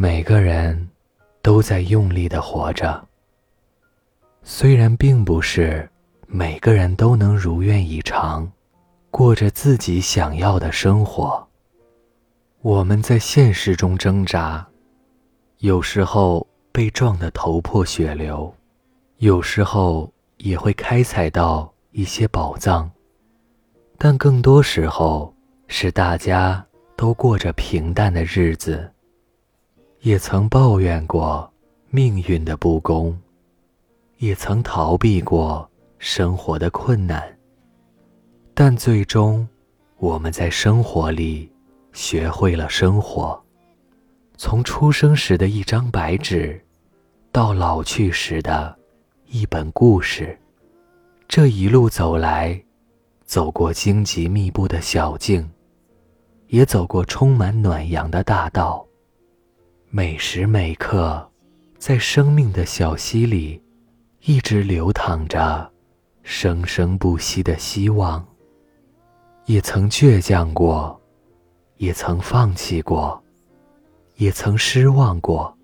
每个人都在用力的活着。虽然并不是每个人都能如愿以偿，过着自己想要的生活。我们在现实中挣扎，有时候被撞得头破血流，有时候也会开采到一些宝藏，但更多时候是大家都过着平淡的日子。也曾抱怨过命运的不公。也曾逃避过生活的困难，但最终，我们在生活里学会了生活。从出生时的一张白纸，到老去时的一本故事，这一路走来，走过荆棘密布的小径，也走过充满暖阳的大道。每时每刻，在生命的小溪里。一直流淌着生生不息的希望。也曾倔强过，也曾放弃过，也曾失望过。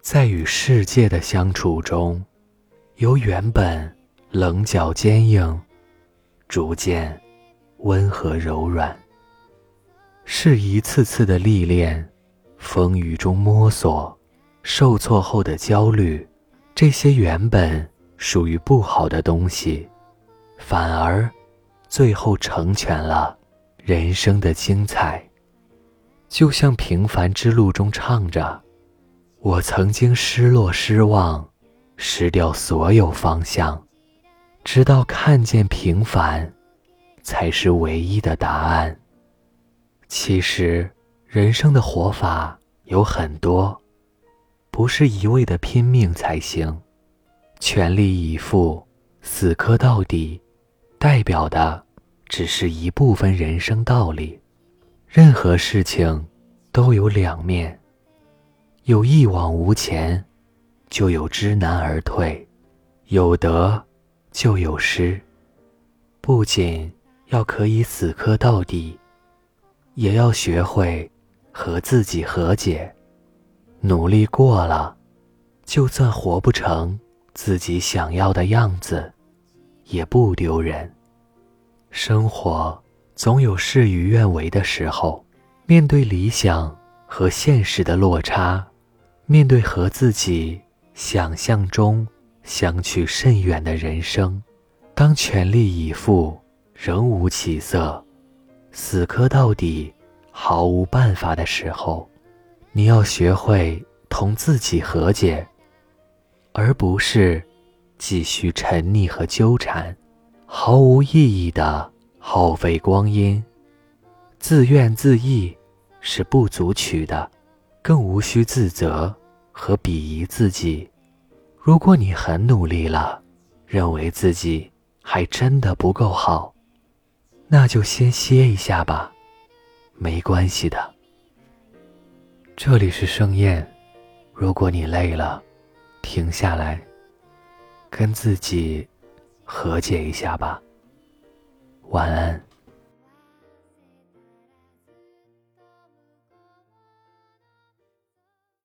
在与世界的相处中，由原本棱角坚硬，逐渐温和柔软。是一次次的历练，风雨中摸索，受挫后的焦虑。这些原本属于不好的东西，反而最后成全了人生的精彩。就像平凡之路中唱着：“我曾经失落、失望，失掉所有方向，直到看见平凡，才是唯一的答案。”其实，人生的活法有很多。不是一味的拼命才行，全力以赴、死磕到底，代表的只是一部分人生道理。任何事情都有两面，有一往无前，就有知难而退；有得，就有失。不仅要可以死磕到底，也要学会和自己和解。努力过了，就算活不成自己想要的样子，也不丢人。生活总有事与愿违的时候，面对理想和现实的落差，面对和自己想象中相去甚远的人生，当全力以赴仍无起色，死磕到底毫无办法的时候。你要学会同自己和解，而不是继续沉溺和纠缠，毫无意义的耗费光阴。自怨自艾是不足取的，更无需自责和鄙夷自己。如果你很努力了，认为自己还真的不够好，那就先歇一下吧，没关系的。这里是盛宴，如果你累了，停下来，跟自己和解一下吧。晚安。